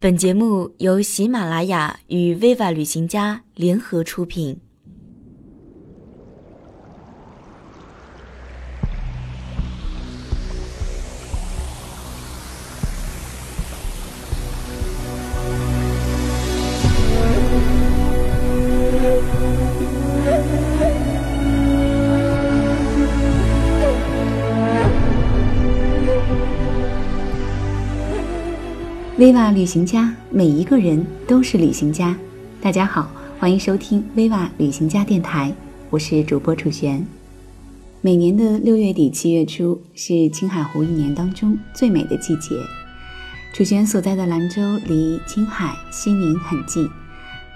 本节目由喜马拉雅与 Viva 旅行家联合出品。威瓦旅行家，每一个人都是旅行家。大家好，欢迎收听威瓦旅行家电台，我是主播楚璇。每年的六月底七月初是青海湖一年当中最美的季节。楚璇所在的兰州离青海、西宁很近，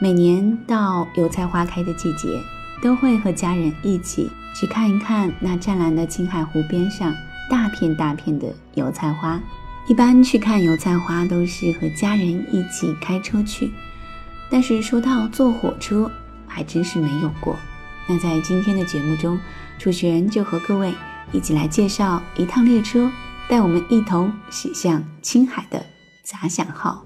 每年到油菜花开的季节，都会和家人一起去看一看那湛蓝的青海湖边上大片大片的油菜花。一般去看油菜花都是和家人一起开车去，但是说到坐火车，还真是没有过。那在今天的节目中，楚璇就和各位一起来介绍一趟列车，带我们一同驶向青海的杂响号。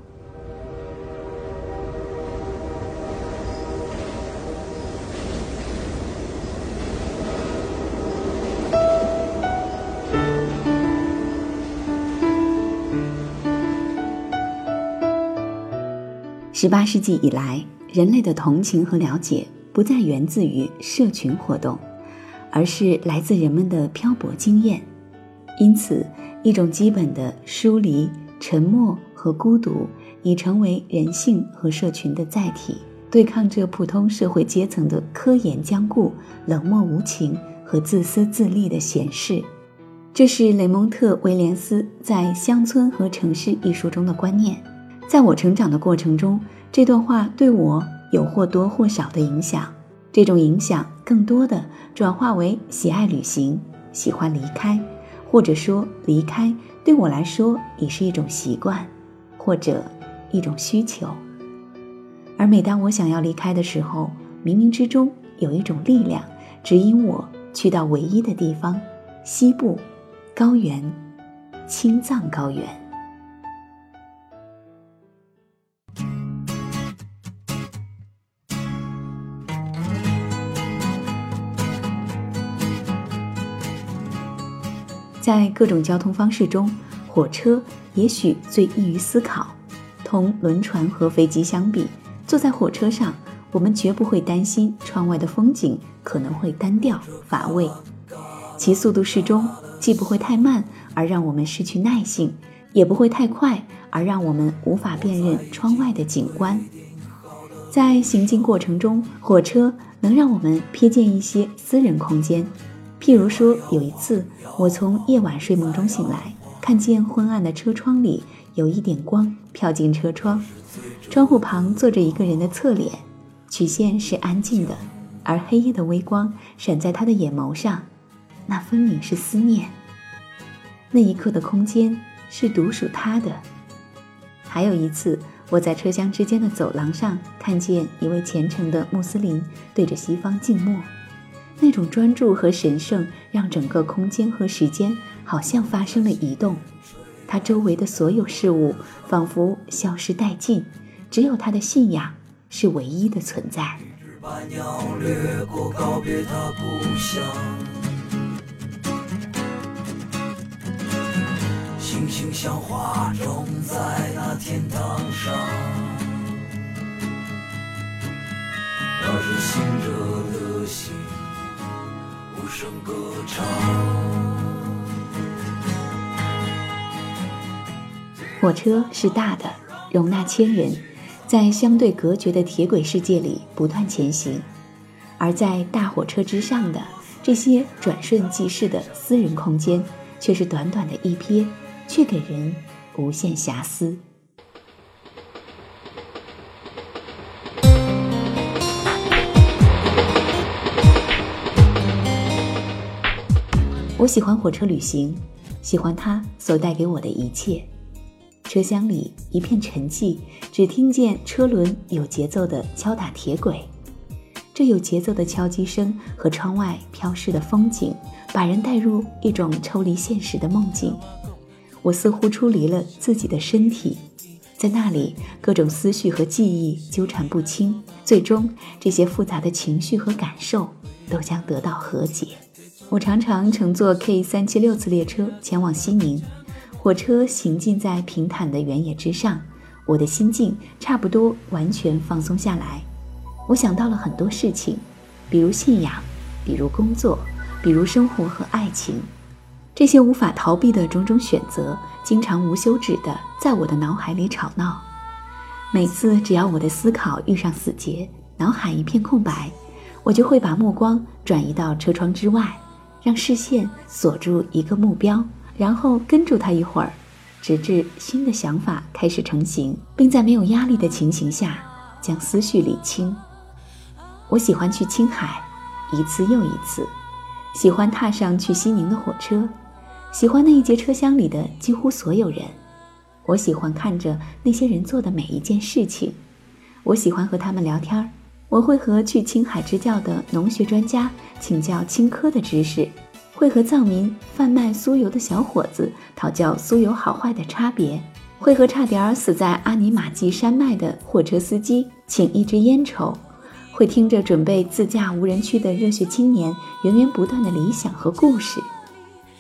十八世纪以来，人类的同情和了解不再源自于社群活动，而是来自人们的漂泊经验。因此，一种基本的疏离、沉默和孤独已成为人性和社群的载体，对抗着普通社会阶层的科研僵固、冷漠无情和自私自利的显示。这是雷蒙特·威廉斯在《乡村和城市》一书中的观念。在我成长的过程中，这段话对我有或多或少的影响。这种影响更多的转化为喜爱旅行，喜欢离开，或者说离开对我来说也是一种习惯，或者一种需求。而每当我想要离开的时候，冥冥之中有一种力量指引我去到唯一的地方——西部高原，青藏高原。在各种交通方式中，火车也许最易于思考。同轮船和飞机相比，坐在火车上，我们绝不会担心窗外的风景可能会单调乏味。其速度适中，既不会太慢而让我们失去耐性，也不会太快而让我们无法辨认窗外的景观。在行进过程中，火车能让我们瞥见一些私人空间。譬如说，有一次我从夜晚睡梦中醒来，看见昏暗的车窗里有一点光飘进车窗，窗户旁坐着一个人的侧脸，曲线是安静的，而黑夜的微光闪在他的眼眸上，那分明是思念。那一刻的空间是独属他的。还有一次，我在车厢之间的走廊上看见一位虔诚的穆斯林对着西方静默。那种专注和神圣，让整个空间和时间好像发生了移动。他周围的所有事物仿佛消失殆尽，只有他的信仰是唯一的存在。星星像花种在那天堂上，那是醒着的心。声歌唱。火车是大的，容纳千人，在相对隔绝的铁轨世界里不断前行；而在大火车之上的这些转瞬即逝的私人空间，却是短短的一瞥，却给人无限遐思。我喜欢火车旅行，喜欢它所带给我的一切。车厢里一片沉寂，只听见车轮有节奏地敲打铁轨。这有节奏的敲击声和窗外飘逝的风景，把人带入一种抽离现实的梦境。我似乎出离了自己的身体，在那里，各种思绪和记忆纠缠不清，最终这些复杂的情绪和感受都将得到和解。我常常乘坐 K 三七六次列车前往西宁，火车行进在平坦的原野之上，我的心境差不多完全放松下来。我想到了很多事情，比如信仰，比如工作，比如生活和爱情。这些无法逃避的种种选择，经常无休止的在我的脑海里吵闹。每次只要我的思考遇上死结，脑海一片空白，我就会把目光转移到车窗之外，让视线锁住一个目标，然后跟住它一会儿，直至新的想法开始成型，并在没有压力的情形下将思绪理清。我喜欢去青海，一次又一次，喜欢踏上去西宁的火车。喜欢那一节车厢里的几乎所有人，我喜欢看着那些人做的每一件事情，我喜欢和他们聊天儿。我会和去青海支教的农学专家请教青稞的知识，会和藏民贩卖酥油的小伙子讨教酥油好坏的差别，会和差点死在阿尼玛济山脉的货车司机请一支烟抽，会听着准备自驾无人区的热血青年源源不断的理想和故事。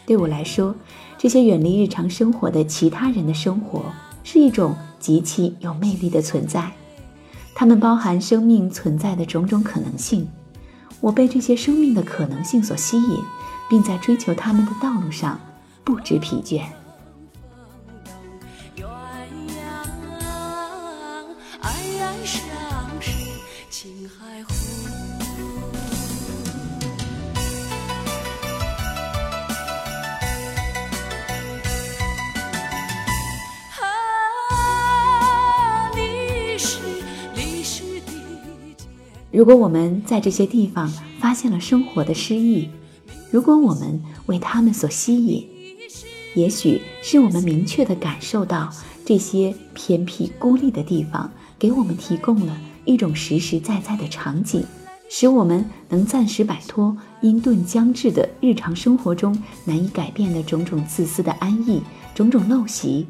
对我来说，这些远离日常生活的其他人的生活是一种极其有魅力的存在。它们包含生命存在的种种可能性。我被这些生命的可能性所吸引，并在追求他们的道路上不知疲倦。如果我们在这些地方发现了生活的诗意，如果我们为他们所吸引，也许是我们明确地感受到这些偏僻孤立的地方给我们提供了一种实实在在的场景，使我们能暂时摆脱因顿将至的日常生活中难以改变的种种自私的安逸、种种陋习。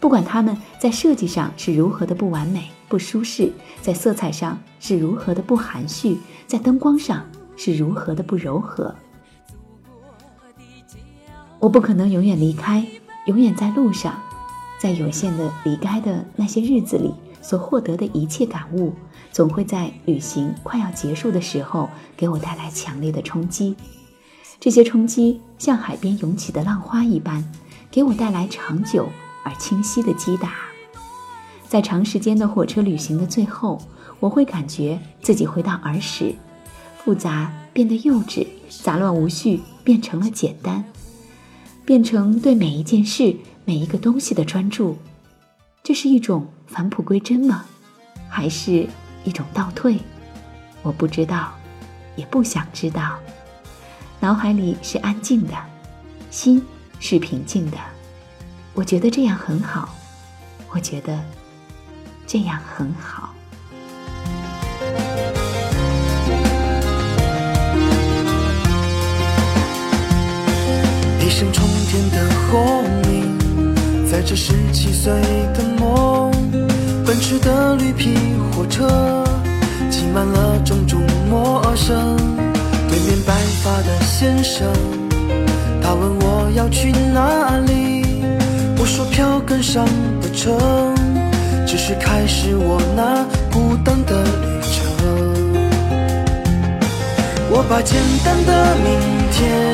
不管他们在设计上是如何的不完美、不舒适，在色彩上是如何的不含蓄，在灯光上是如何的不柔和，我不可能永远离开，永远在路上，在有限的离开的那些日子里所获得的一切感悟，总会在旅行快要结束的时候给我带来强烈的冲击。这些冲击像海边涌起的浪花一般，给我带来长久。而清晰的击打，在长时间的火车旅行的最后，我会感觉自己回到儿时，复杂变得幼稚，杂乱无序变成了简单，变成对每一件事、每一个东西的专注。这是一种返璞归真吗？还是一种倒退？我不知道，也不想知道。脑海里是安静的，心是平静的。我觉得这样很好，我觉得这样很好。一声冲天的轰鸣，在这十七岁的梦，奔驰的绿皮火车，挤满了种种陌生。对面白发的先生，他问我要去哪里。我说票根上的城，只是开始我那孤单的旅程。我把简单的明天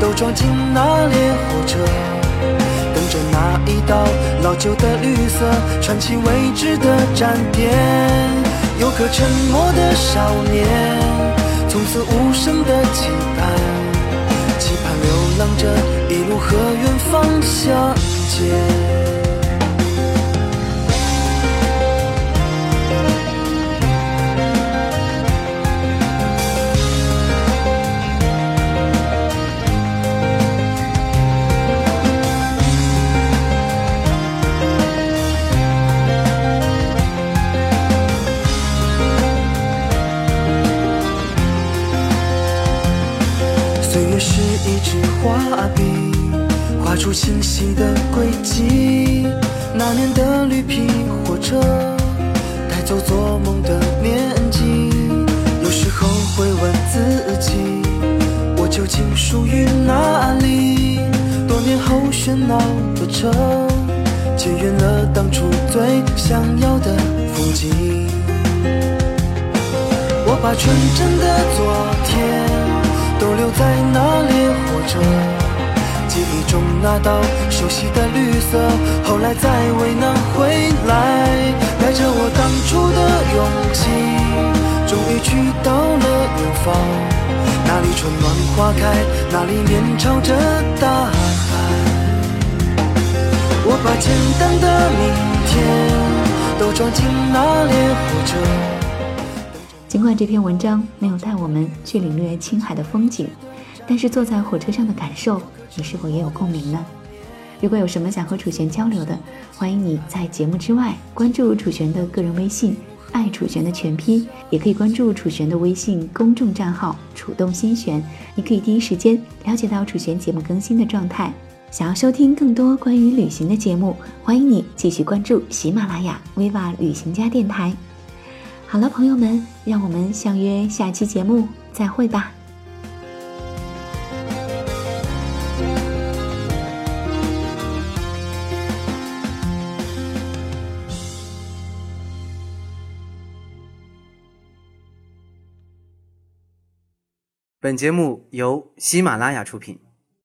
都装进那列火车，等着那一道老旧的绿色串起未知的站点。有个沉默的少年，从此无声的期盼，期盼流浪着和远方相见。岁月是一支画笔。画出清晰的轨迹，那年的绿皮火车，带走做梦的年纪。有时候会问自己，我究竟属于哪里？多年后喧闹的城，渐远了当初最想要的风景。我把纯真的昨天都留在那列火车。记忆中那道熟悉的绿色，后来再未能回来。带着我当初的勇气，终于去到了远方。那里春暖花开，那里面朝着大海。我把简单的明天都装进那列火车。尽管这篇文章没有带我们去领略青海的风景，但是坐在火车上的感受。你是否也有共鸣呢？如果有什么想和楚璇交流的，欢迎你在节目之外关注楚璇的个人微信“爱楚璇”的全拼，也可以关注楚璇的微信公众账号“楚动心弦”，你可以第一时间了解到楚璇节目更新的状态。想要收听更多关于旅行的节目，欢迎你继续关注喜马拉雅 Viva 旅行家电台。好了，朋友们，让我们相约下期节目再会吧。本节目由喜马拉雅出品。